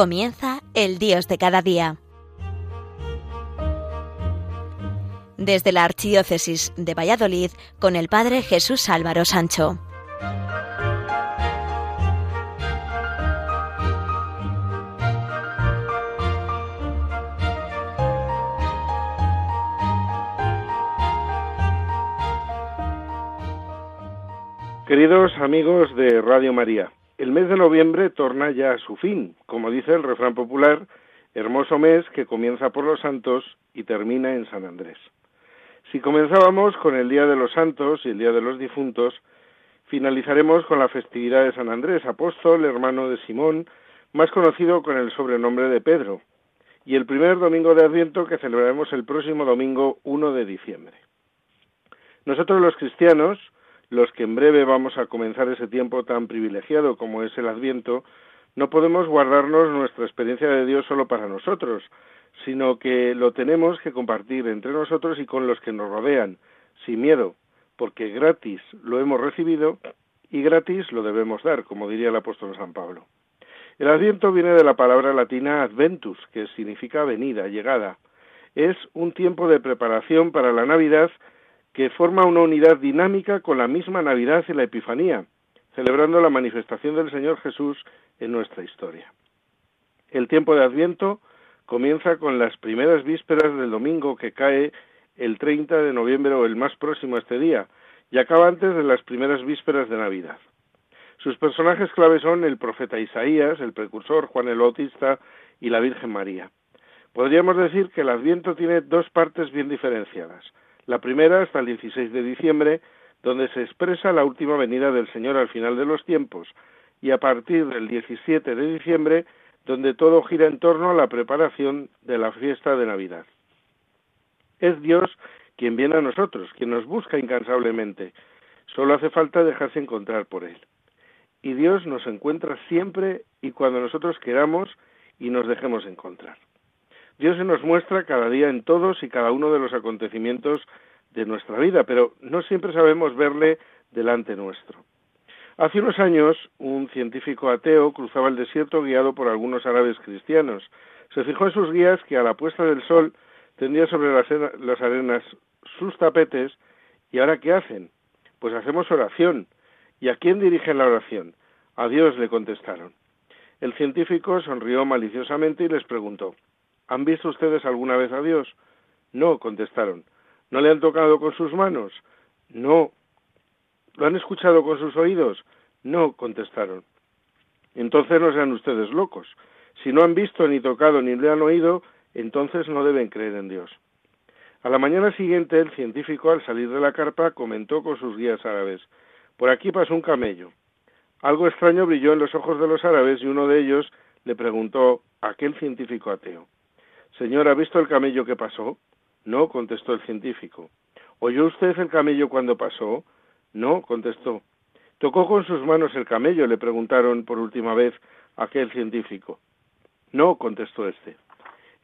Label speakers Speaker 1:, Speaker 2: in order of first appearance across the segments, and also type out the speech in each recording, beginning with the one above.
Speaker 1: Comienza el Dios de cada día. Desde la Archidiócesis de Valladolid con el Padre Jesús Álvaro Sancho.
Speaker 2: Queridos amigos de Radio María, el mes de noviembre torna ya a su fin, como dice el refrán popular, hermoso mes que comienza por los santos y termina en San Andrés. Si comenzábamos con el Día de los Santos y el Día de los Difuntos, finalizaremos con la festividad de San Andrés, apóstol, hermano de Simón, más conocido con el sobrenombre de Pedro, y el primer domingo de Adviento que celebraremos el próximo domingo 1 de diciembre. Nosotros los cristianos, los que en breve vamos a comenzar ese tiempo tan privilegiado como es el Adviento, no podemos guardarnos nuestra experiencia de Dios solo para nosotros, sino que lo tenemos que compartir entre nosotros y con los que nos rodean, sin miedo, porque gratis lo hemos recibido y gratis lo debemos dar, como diría el apóstol San Pablo. El Adviento viene de la palabra latina adventus, que significa venida, llegada. Es un tiempo de preparación para la Navidad que forma una unidad dinámica con la misma Navidad y la Epifanía, celebrando la manifestación del Señor Jesús en nuestra historia. El tiempo de Adviento comienza con las primeras vísperas del domingo que cae el 30 de noviembre o el más próximo a este día, y acaba antes de las primeras vísperas de Navidad. Sus personajes claves son el profeta Isaías, el precursor Juan el Bautista y la Virgen María. Podríamos decir que el Adviento tiene dos partes bien diferenciadas. La primera hasta el 16 de diciembre, donde se expresa la última venida del Señor al final de los tiempos, y a partir del 17 de diciembre, donde todo gira en torno a la preparación de la fiesta de Navidad. Es Dios quien viene a nosotros, quien nos busca incansablemente. Solo hace falta dejarse encontrar por Él. Y Dios nos encuentra siempre y cuando nosotros queramos y nos dejemos encontrar. Dios se nos muestra cada día en todos y cada uno de los acontecimientos de nuestra vida, pero no siempre sabemos verle delante nuestro. Hace unos años, un científico ateo cruzaba el desierto guiado por algunos árabes cristianos. Se fijó en sus guías que a la puesta del sol tendía sobre las, arenas sus tapetes y ahora ¿qué hacen? Pues hacemos oración. ¿Y a quién dirigen la oración? A Dios le contestaron. El científico sonrió maliciosamente y les preguntó ¿Han visto ustedes alguna vez a Dios? No, contestaron. ¿No le han tocado con sus manos? No. ¿Lo han escuchado con sus oídos? No, contestaron. Entonces no sean ustedes locos. Si no han visto ni tocado ni le han oído, entonces no deben creer en Dios. A la mañana siguiente, el científico, al salir de la carpa, comentó con sus guías árabes Por aquí pasó un camello. Algo extraño brilló en los ojos de los árabes y uno de ellos le preguntó a aquel científico ateo Señor, ¿ha visto el camello que pasó? No, contestó el científico. ¿Oyó usted el camello cuando pasó? No, contestó. ¿Tocó con sus manos el camello? le preguntaron por última vez aquel científico. No, contestó éste.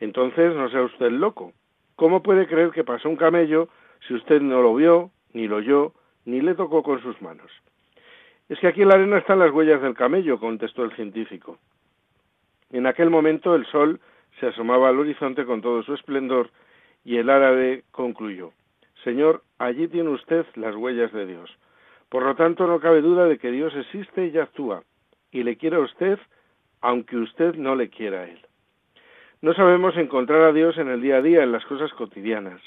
Speaker 2: Entonces no sea usted loco. ¿Cómo puede creer que pasó un camello si usted no lo vio, ni lo oyó, ni le tocó con sus manos? Es que aquí en la arena están las huellas del camello, contestó el científico. En aquel momento el sol se asomaba al horizonte con todo su esplendor y el árabe concluyó Señor, allí tiene usted las huellas de Dios. Por lo tanto, no cabe duda de que Dios existe y actúa, y le quiere a usted, aunque usted no le quiera a Él. No sabemos encontrar a Dios en el día a día, en las cosas cotidianas.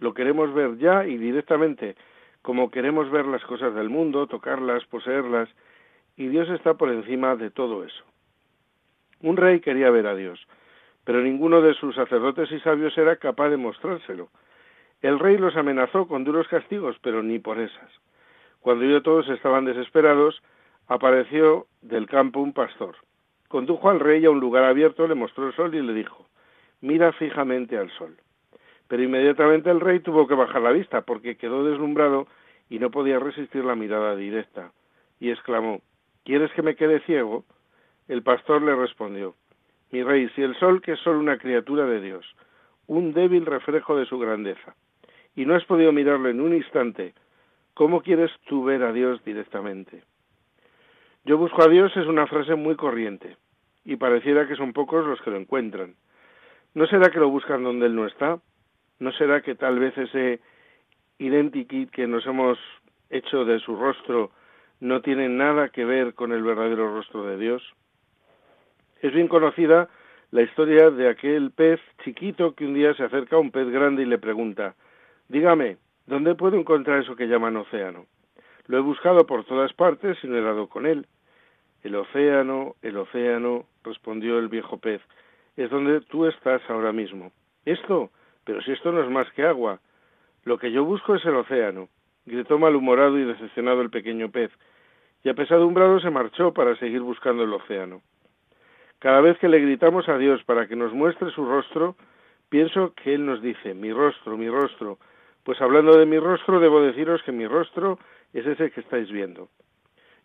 Speaker 2: Lo queremos ver ya y directamente, como queremos ver las cosas del mundo, tocarlas, poseerlas, y Dios está por encima de todo eso. Un rey quería ver a Dios, pero ninguno de sus sacerdotes y sabios era capaz de mostrárselo. El rey los amenazó con duros castigos, pero ni por esas. Cuando ya todos estaban desesperados, apareció del campo un pastor. Condujo al rey a un lugar abierto, le mostró el sol y le dijo, mira fijamente al sol. Pero inmediatamente el rey tuvo que bajar la vista porque quedó deslumbrado y no podía resistir la mirada directa. Y exclamó, ¿Quieres que me quede ciego? El pastor le respondió, mi rey, si el sol, que es solo una criatura de Dios, un débil reflejo de su grandeza, y no has podido mirarlo en un instante, ¿cómo quieres tú ver a Dios directamente? Yo busco a Dios es una frase muy corriente. y pareciera que son pocos los que lo encuentran. ¿No será que lo buscan donde él no está? ¿No será que tal vez ese identikit que nos hemos hecho de su rostro no tiene nada que ver con el verdadero rostro de Dios? Es bien conocida la historia de aquel pez chiquito que un día se acerca a un pez grande y le pregunta Dígame, ¿dónde puedo encontrar eso que llaman océano? Lo he buscado por todas partes y no he dado con él. El océano, el océano, respondió el viejo pez, es donde tú estás ahora mismo. ¿Esto? Pero si esto no es más que agua. Lo que yo busco es el océano, gritó malhumorado y decepcionado el pequeño pez, y apesadumbrado se marchó para seguir buscando el océano. Cada vez que le gritamos a Dios para que nos muestre su rostro, pienso que Él nos dice, mi rostro, mi rostro. Pues hablando de mi rostro, debo deciros que mi rostro es ese que estáis viendo.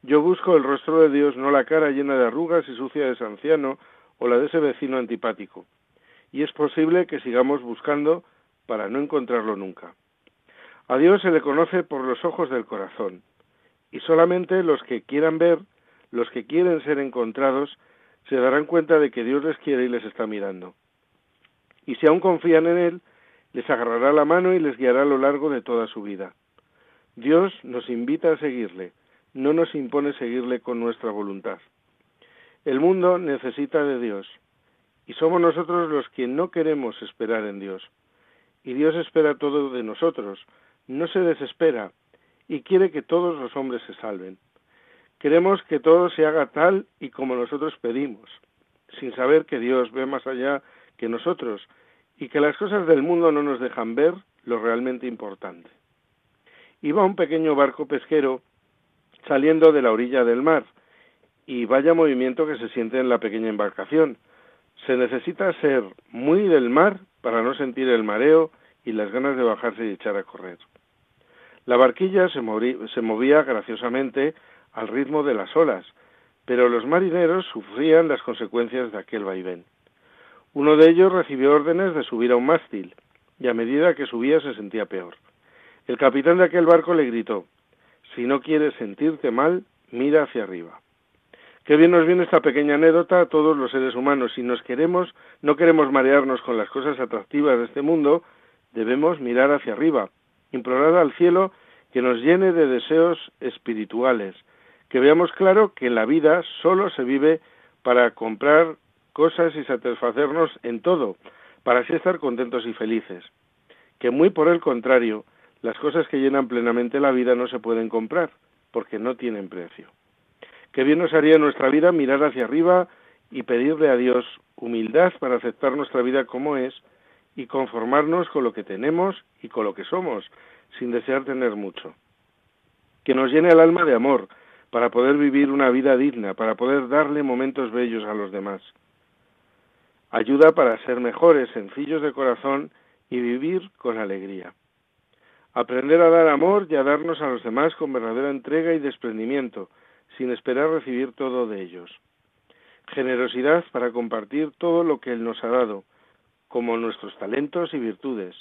Speaker 2: Yo busco el rostro de Dios, no la cara llena de arrugas y sucia de ese anciano o la de ese vecino antipático. Y es posible que sigamos buscando para no encontrarlo nunca. A Dios se le conoce por los ojos del corazón, y solamente los que quieran ver, los que quieren ser encontrados, se darán cuenta de que Dios les quiere y les está mirando. Y si aún confían en Él, les agarrará la mano y les guiará a lo largo de toda su vida. Dios nos invita a seguirle, no nos impone seguirle con nuestra voluntad. El mundo necesita de Dios y somos nosotros los que no queremos esperar en Dios. Y Dios espera todo de nosotros, no se desespera y quiere que todos los hombres se salven. Queremos que todo se haga tal y como nosotros pedimos, sin saber que Dios ve más allá que nosotros y que las cosas del mundo no nos dejan ver lo realmente importante. Iba un pequeño barco pesquero saliendo de la orilla del mar, y vaya movimiento que se siente en la pequeña embarcación. Se necesita ser muy del mar para no sentir el mareo y las ganas de bajarse y echar a correr. La barquilla se, movía graciosamente al ritmo de las olas, pero los marineros sufrían las consecuencias de aquel vaivén. Uno de ellos recibió órdenes de subir a un mástil, y a medida que subía se sentía peor. El capitán de aquel barco le gritó si no quieres sentirte mal, mira hacia arriba. Qué bien nos viene esta pequeña anécdota a todos los seres humanos. Si nos queremos, no queremos marearnos con las cosas atractivas de este mundo, debemos mirar hacia arriba, implorar al cielo que nos llene de deseos espirituales, que veamos claro que en la vida solo se vive para comprar cosas y satisfacernos en todo, para así estar contentos y felices, que muy por el contrario, las cosas que llenan plenamente la vida no se pueden comprar, porque no tienen precio. Qué bien nos haría en nuestra vida mirar hacia arriba y pedirle a Dios humildad para aceptar nuestra vida como es y conformarnos con lo que tenemos y con lo que somos, sin desear tener mucho. Que nos llene el alma de amor, para poder vivir una vida digna, para poder darle momentos bellos a los demás. Ayuda para ser mejores, sencillos de corazón y vivir con alegría. Aprender a dar amor y a darnos a los demás con verdadera entrega y desprendimiento, sin esperar recibir todo de ellos. Generosidad para compartir todo lo que Él nos ha dado, como nuestros talentos y virtudes.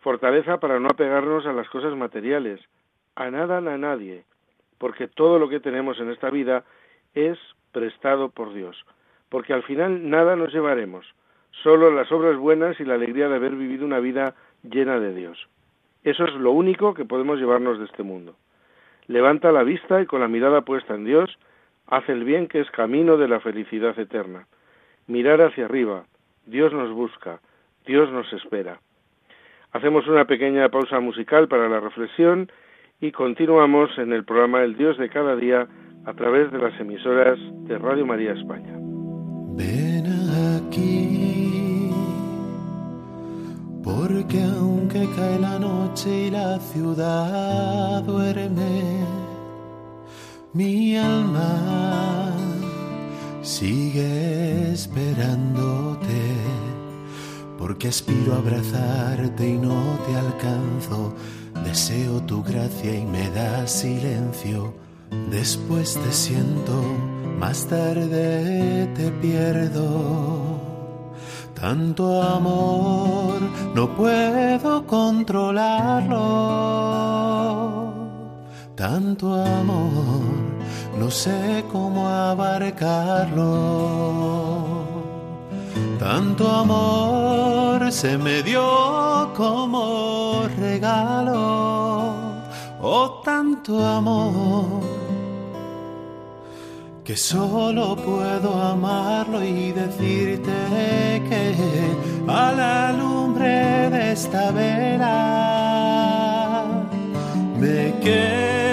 Speaker 2: Fortaleza para no apegarnos a las cosas materiales, a nada a nadie, porque todo lo que tenemos en esta vida es prestado por Dios, porque al final nada nos llevaremos, solo las obras buenas y la alegría de haber vivido una vida llena de Dios. Eso es lo único que podemos llevarnos de este mundo. Levanta la vista y con la mirada puesta en Dios, haz el bien que es camino de la felicidad eterna. Mirar hacia arriba, Dios nos busca, Dios nos espera. Hacemos una pequeña pausa musical para la reflexión y continuamos en el programa El Dios de cada día a través de las emisoras de Radio María España.
Speaker 3: Ven aquí, porque aunque cae la noche y la ciudad duerme, mi alma sigue esperándote, porque aspiro a abrazarte y no te alcanzo. Deseo tu gracia y me da silencio. Después te siento, más tarde te pierdo. Tanto amor no puedo controlarlo. Tanto amor no sé cómo abarcarlo. Tanto amor se me dio como regalo, oh tanto amor, que solo puedo amarlo y decirte que a la lumbre de esta vela me quedo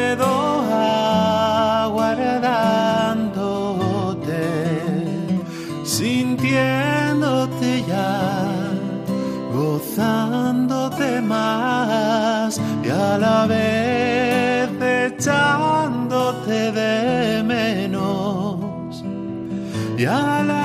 Speaker 3: a la vez echándote de menos. Y a la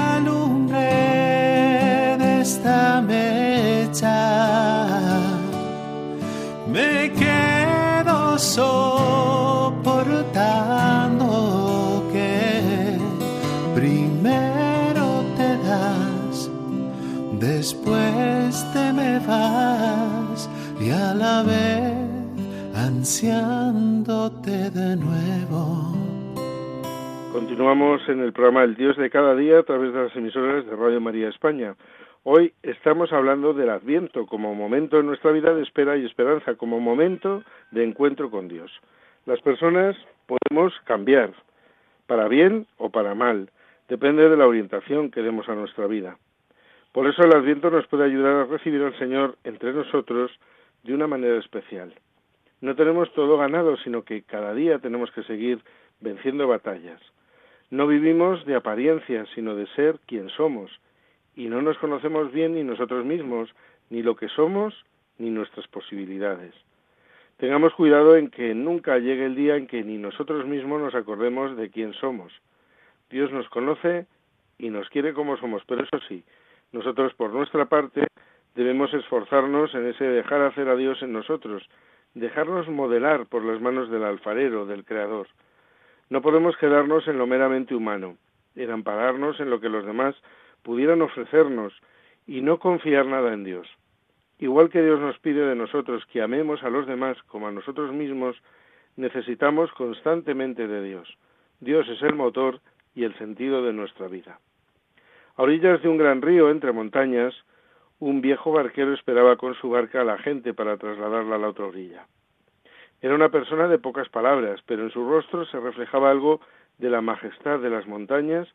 Speaker 2: Continuamos en el programa El Dios de cada día a través de las emisoras de Radio María España. Hoy estamos hablando del Adviento como momento en nuestra vida de espera y esperanza, como momento de encuentro con Dios. Las personas podemos cambiar, para bien o para mal, depende de la orientación que demos a nuestra vida. Por eso el Adviento nos puede ayudar a recibir al Señor entre nosotros de una manera especial. No tenemos todo ganado, sino que cada día tenemos que seguir venciendo batallas. No vivimos de apariencia, sino de ser quien somos, y no nos conocemos bien ni nosotros mismos, ni lo que somos, ni nuestras posibilidades. Tengamos cuidado en que nunca llegue el día en que ni nosotros mismos nos acordemos de quién somos. Dios nos conoce y nos quiere como somos, pero eso sí, nosotros por nuestra parte debemos esforzarnos en ese dejar hacer a Dios en nosotros, dejarnos modelar por las manos del alfarero, del Creador. No podemos quedarnos en lo meramente humano, en ampararnos en lo que los demás pudieran ofrecernos y no confiar nada en Dios. Igual que Dios nos pide de nosotros que amemos a los demás como a nosotros mismos, necesitamos constantemente de Dios. Dios es el motor y el sentido de nuestra vida. A orillas de un gran río entre montañas, un viejo barquero esperaba con su barca a la gente para trasladarla a la otra orilla. Era una persona de pocas palabras, pero en su rostro se reflejaba algo de la majestad de las montañas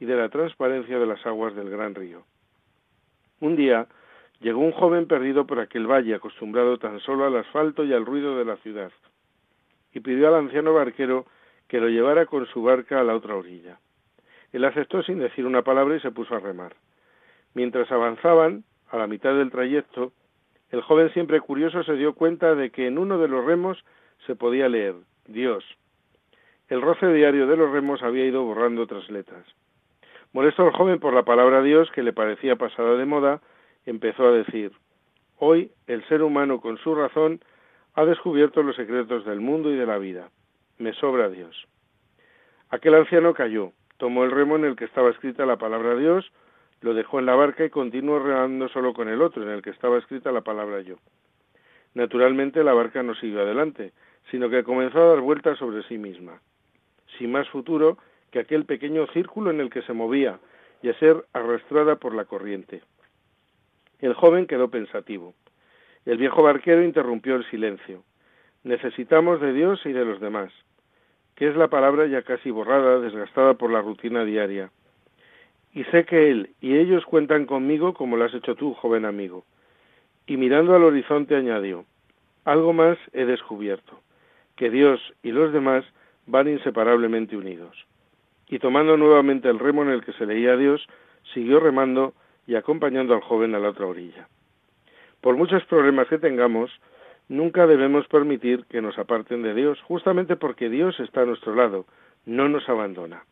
Speaker 2: y de la transparencia de las aguas del gran río. Un día llegó un joven perdido por aquel valle, acostumbrado tan solo al asfalto y al ruido de la ciudad, y pidió al anciano barquero que lo llevara con su barca a la otra orilla. Él aceptó sin decir una palabra y se puso a remar. Mientras avanzaban, a la mitad del trayecto, el joven siempre curioso se dio cuenta de que en uno de los remos se podía leer Dios. El roce diario de los remos había ido borrando otras letras. Molesto al joven por la palabra Dios, que le parecía pasada de moda, empezó a decir Hoy el ser humano con su razón ha descubierto los secretos del mundo y de la vida. Me sobra Dios. Aquel anciano cayó, tomó el remo en el que estaba escrita la palabra Dios, lo dejó en la barca y continuó remando solo con el otro, en el que estaba escrita la palabra yo. Naturalmente la barca no siguió adelante, sino que comenzó a dar vueltas sobre sí misma, sin más futuro que aquel pequeño círculo en el que se movía y a ser arrastrada por la corriente. El joven quedó pensativo. El viejo barquero interrumpió el silencio. Necesitamos de Dios y de los demás, que es la palabra ya casi borrada, desgastada por la rutina diaria y sé que él y ellos cuentan conmigo como lo has hecho tú, joven amigo. Y mirando al horizonte añadió, algo más he descubierto, que Dios y los demás van inseparablemente unidos. Y tomando nuevamente el remo en el que se leía a Dios, siguió remando y acompañando al joven a la otra orilla. Por muchos problemas que tengamos, nunca debemos permitir que nos aparten de Dios, justamente porque Dios está a nuestro lado, no nos abandona.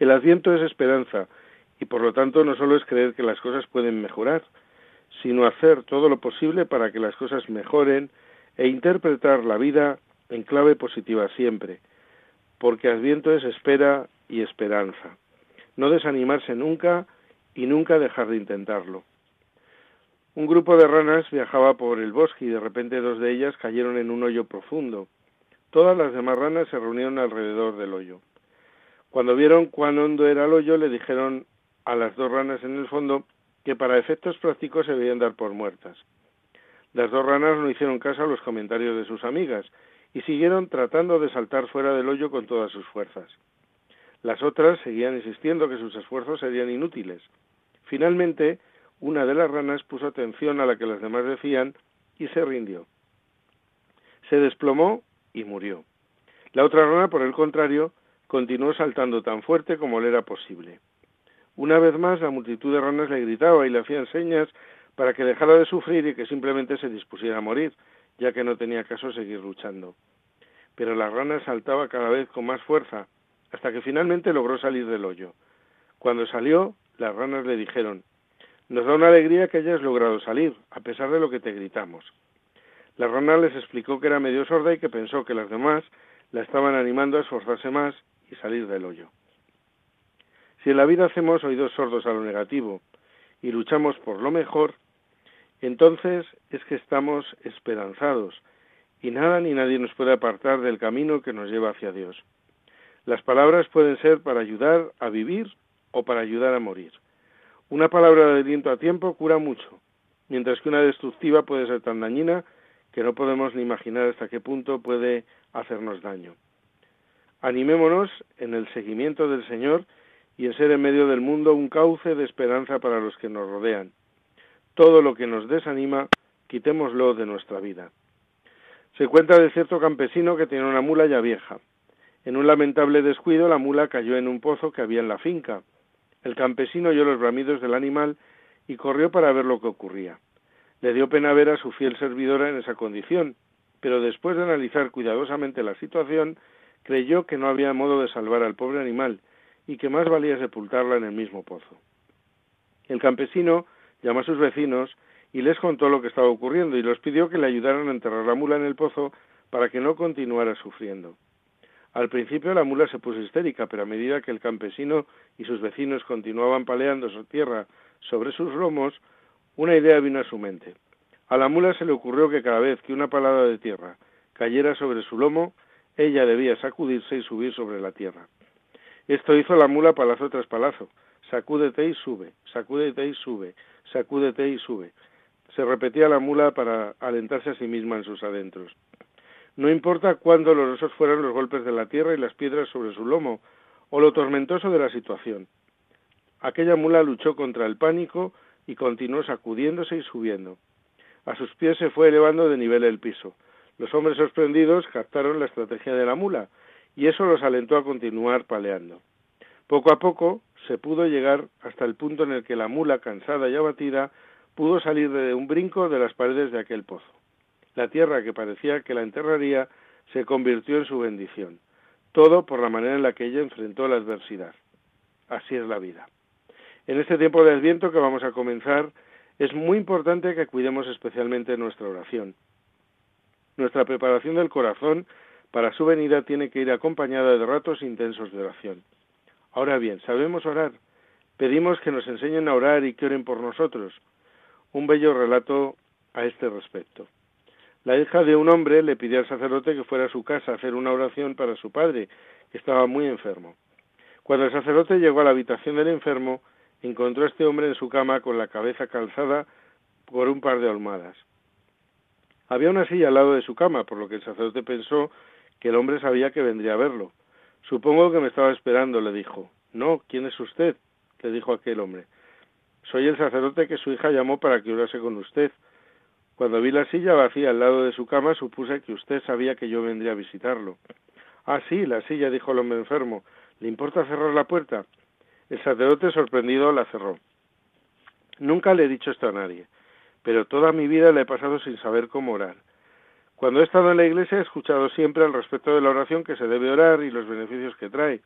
Speaker 2: El Adviento es esperanza y por lo tanto no solo es creer que las cosas pueden mejorar, sino hacer todo lo posible para que las cosas mejoren e interpretar la vida en clave positiva siempre, porque Adviento es espera y esperanza. No desanimarse nunca y nunca dejar de intentarlo. Un grupo de ranas viajaba por el bosque y de repente dos de ellas cayeron en un hoyo profundo. Todas las demás ranas se reunieron alrededor del hoyo. Cuando vieron cuán hondo era el hoyo, le dijeron a las dos ranas en el fondo que para efectos prácticos se debían dar por muertas. Las dos ranas no hicieron caso a los comentarios de sus amigas y siguieron tratando de saltar fuera del hoyo con todas sus fuerzas. Las otras seguían insistiendo que sus esfuerzos serían inútiles. Finalmente, una de las ranas puso atención a la que las demás decían y se rindió. Se desplomó y murió. La otra rana, por el contrario, continuó saltando tan fuerte como le era posible. Una vez más, la multitud de ranas le gritaba y le hacían señas para que dejara de sufrir y que simplemente se dispusiera a morir, ya que no tenía caso seguir luchando. Pero la rana saltaba cada vez con más fuerza, hasta que finalmente logró salir del hoyo. Cuando salió, las ranas le dijeron Nos da una alegría que hayas logrado salir, a pesar de lo que te gritamos. La rana les explicó que era medio sorda y que pensó que las demás la estaban animando a esforzarse más y salir del hoyo. Si en la vida hacemos oídos sordos a lo negativo y luchamos por lo mejor, entonces es que estamos esperanzados y nada ni nadie nos puede apartar del camino que nos lleva hacia Dios. Las palabras pueden ser para ayudar a vivir o para ayudar a morir. Una palabra de aliento a tiempo cura mucho, mientras que una destructiva puede ser tan dañina que no podemos ni imaginar hasta qué punto puede hacernos daño. Animémonos en el seguimiento del Señor y en ser en medio del mundo un cauce de esperanza para los que nos rodean. Todo lo que nos desanima, quitémoslo de nuestra vida. Se cuenta de cierto campesino que tenía una mula ya vieja. En un lamentable descuido la mula cayó en un pozo que había en la finca. El campesino oyó los bramidos del animal y corrió para ver lo que ocurría. Le dio pena ver a su fiel servidora en esa condición, pero después de analizar cuidadosamente la situación, creyó que no había modo de salvar al pobre animal y que más valía sepultarla en el mismo pozo. El campesino llamó a sus vecinos y les contó lo que estaba ocurriendo y los pidió que le ayudaran a enterrar la mula en el pozo para que no continuara sufriendo. Al principio la mula se puso histérica, pero a medida que el campesino y sus vecinos continuaban paleando su tierra sobre sus lomos, una idea vino a su mente. A la mula se le ocurrió que cada vez que una palada de tierra cayera sobre su lomo, ella debía sacudirse y subir sobre la tierra. Esto hizo la mula palazo tras palazo. Sacúdete y sube, sacúdete y sube, sacúdete y sube. Se repetía la mula para alentarse a sí misma en sus adentros. No importa cuán dolorosos fueran los golpes de la tierra y las piedras sobre su lomo, o lo tormentoso de la situación. Aquella mula luchó contra el pánico y continuó sacudiéndose y subiendo. A sus pies se fue elevando de nivel el piso. Los hombres sorprendidos captaron la estrategia de la mula, y eso los alentó a continuar paleando. Poco a poco se pudo llegar hasta el punto en el que la mula, cansada y abatida, pudo salir de un brinco de las paredes de aquel pozo. La tierra que parecía que la enterraría se convirtió en su bendición, todo por la manera en la que ella enfrentó la adversidad. Así es la vida. En este tiempo de Adviento que vamos a comenzar, es muy importante que cuidemos especialmente nuestra oración. Nuestra preparación del corazón para su venida tiene que ir acompañada de ratos intensos de oración. Ahora bien, ¿sabemos orar? Pedimos que nos enseñen a orar y que oren por nosotros. Un bello relato a este respecto. La hija de un hombre le pidió al sacerdote que fuera a su casa a hacer una oración para su padre, que estaba muy enfermo. Cuando el sacerdote llegó a la habitación del enfermo, encontró a este hombre en su cama con la cabeza calzada por un par de almohadas. Había una silla al lado de su cama, por lo que el sacerdote pensó que el hombre sabía que vendría a verlo. Supongo que me estaba esperando, le dijo. No, ¿quién es usted? le dijo aquel hombre. Soy el sacerdote que su hija llamó para que orase con usted. Cuando vi la silla vacía al lado de su cama, supuse que usted sabía que yo vendría a visitarlo. Ah, sí, la silla, dijo el hombre enfermo. ¿Le importa cerrar la puerta? El sacerdote sorprendido la cerró. Nunca le he dicho esto a nadie, pero toda mi vida la he pasado sin saber cómo orar. Cuando he estado en la iglesia he escuchado siempre al respecto de la oración que se debe orar y los beneficios que trae,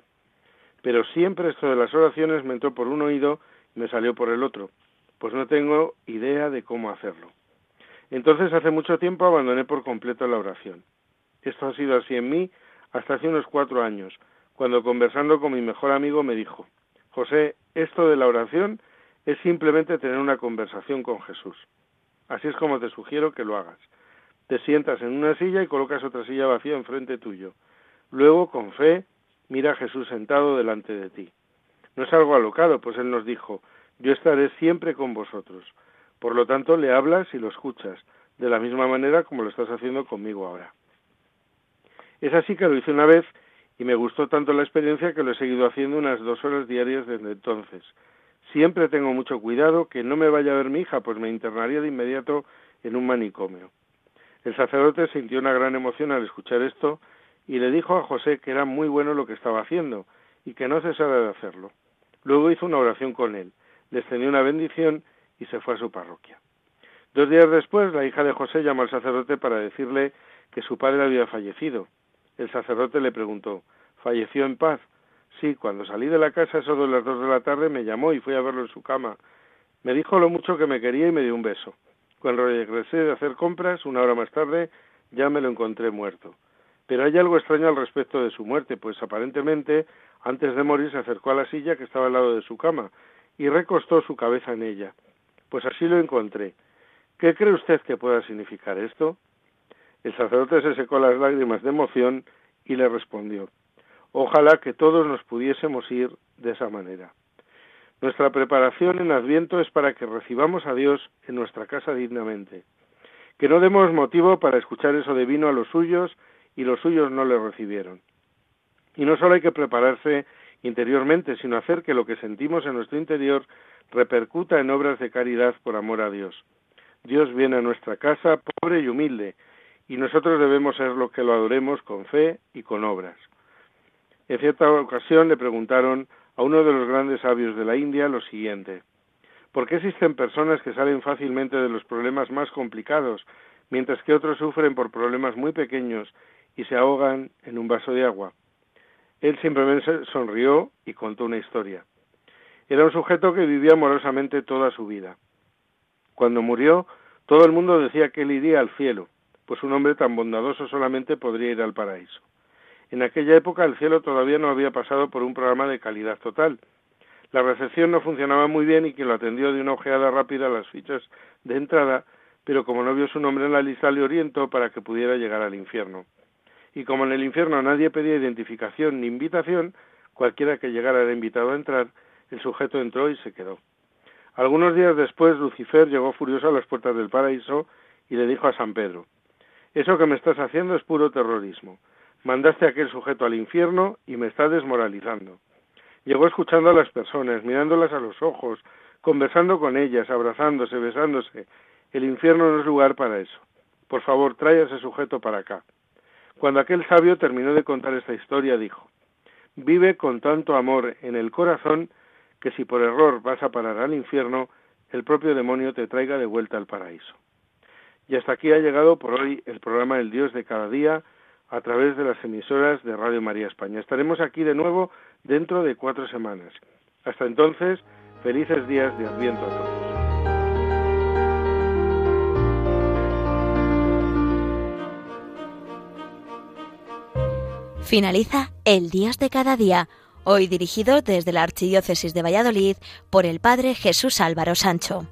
Speaker 2: pero siempre esto de las oraciones me entró por un oído y me salió por el otro, pues no tengo idea de cómo hacerlo. Entonces hace mucho tiempo abandoné por completo la oración. Esto ha sido así en mí hasta hace unos cuatro años, cuando conversando con mi mejor amigo me dijo, José, esto de la oración es simplemente tener una conversación con Jesús. Así es como te sugiero que lo hagas. Te sientas en una silla y colocas otra silla vacía enfrente tuyo. Luego, con fe, mira a Jesús sentado delante de ti. No es algo alocado, pues Él nos dijo, yo estaré siempre con vosotros. Por lo tanto, le hablas y lo escuchas, de la misma manera como lo estás haciendo conmigo ahora. Es así que lo hice una vez y me gustó tanto la experiencia que lo he seguido haciendo unas dos horas diarias desde entonces. Siempre tengo mucho cuidado que no me vaya a ver mi hija, pues me internaría de inmediato en un manicomio. El sacerdote sintió una gran emoción al escuchar esto y le dijo a José que era muy bueno lo que estaba haciendo y que no cesara de hacerlo. Luego hizo una oración con él, le extendió una bendición y se fue a su parroquia. Dos días después, la hija de José llamó al sacerdote para decirle que su padre había fallecido. El sacerdote le preguntó, ¿falleció en paz? Sí, cuando salí de la casa, eso de las dos de la tarde, me llamó y fui a verlo en su cama. Me dijo lo mucho que me quería y me dio un beso. Cuando regresé de hacer compras, una hora más tarde, ya me lo encontré muerto. Pero hay algo extraño al respecto de su muerte, pues aparentemente, antes de morir, se acercó a la silla que estaba al lado de su cama y recostó su cabeza en ella. Pues así lo encontré. ¿Qué cree usted que pueda significar esto? El sacerdote se secó las lágrimas de emoción y le respondió Ojalá que todos nos pudiésemos ir de esa manera. Nuestra preparación en Adviento es para que recibamos a Dios en nuestra casa dignamente. Que no demos motivo para escuchar eso de vino a los suyos y los suyos no le recibieron. Y no solo hay que prepararse interiormente, sino hacer que lo que sentimos en nuestro interior repercuta en obras de caridad por amor a Dios. Dios viene a nuestra casa pobre y humilde, y nosotros debemos ser los que lo adoremos con fe y con obras. En cierta ocasión le preguntaron a uno de los grandes sabios de la India lo siguiente ¿Por qué existen personas que salen fácilmente de los problemas más complicados, mientras que otros sufren por problemas muy pequeños y se ahogan en un vaso de agua? Él simplemente sonrió y contó una historia. Era un sujeto que vivía amorosamente toda su vida. Cuando murió, todo el mundo decía que él iría al cielo, pues un hombre tan bondadoso solamente podría ir al paraíso. En aquella época el cielo todavía no había pasado por un programa de calidad total. La recepción no funcionaba muy bien y quien lo atendió de una ojeada rápida a las fichas de entrada, pero como no vio su nombre en la lista le orientó para que pudiera llegar al infierno. Y como en el infierno nadie pedía identificación ni invitación, cualquiera que llegara era invitado a entrar, el sujeto entró y se quedó. Algunos días después Lucifer llegó furioso a las puertas del paraíso y le dijo a San Pedro Eso que me estás haciendo es puro terrorismo. Mandaste a aquel sujeto al infierno y me está desmoralizando. Llegó escuchando a las personas, mirándolas a los ojos, conversando con ellas, abrazándose, besándose. El infierno no es lugar para eso. Por favor, trae a ese sujeto para acá. Cuando aquel sabio terminó de contar esta historia, dijo, Vive con tanto amor en el corazón que si por error vas a parar al infierno, el propio demonio te traiga de vuelta al paraíso. Y hasta aquí ha llegado por hoy el programa El Dios de cada día, a través de las emisoras de Radio María España. Estaremos aquí de nuevo dentro de cuatro semanas. Hasta entonces, felices días de Adviento a todos.
Speaker 1: Finaliza El Dios de cada día, hoy dirigido desde la Archidiócesis de Valladolid por el Padre Jesús Álvaro Sancho.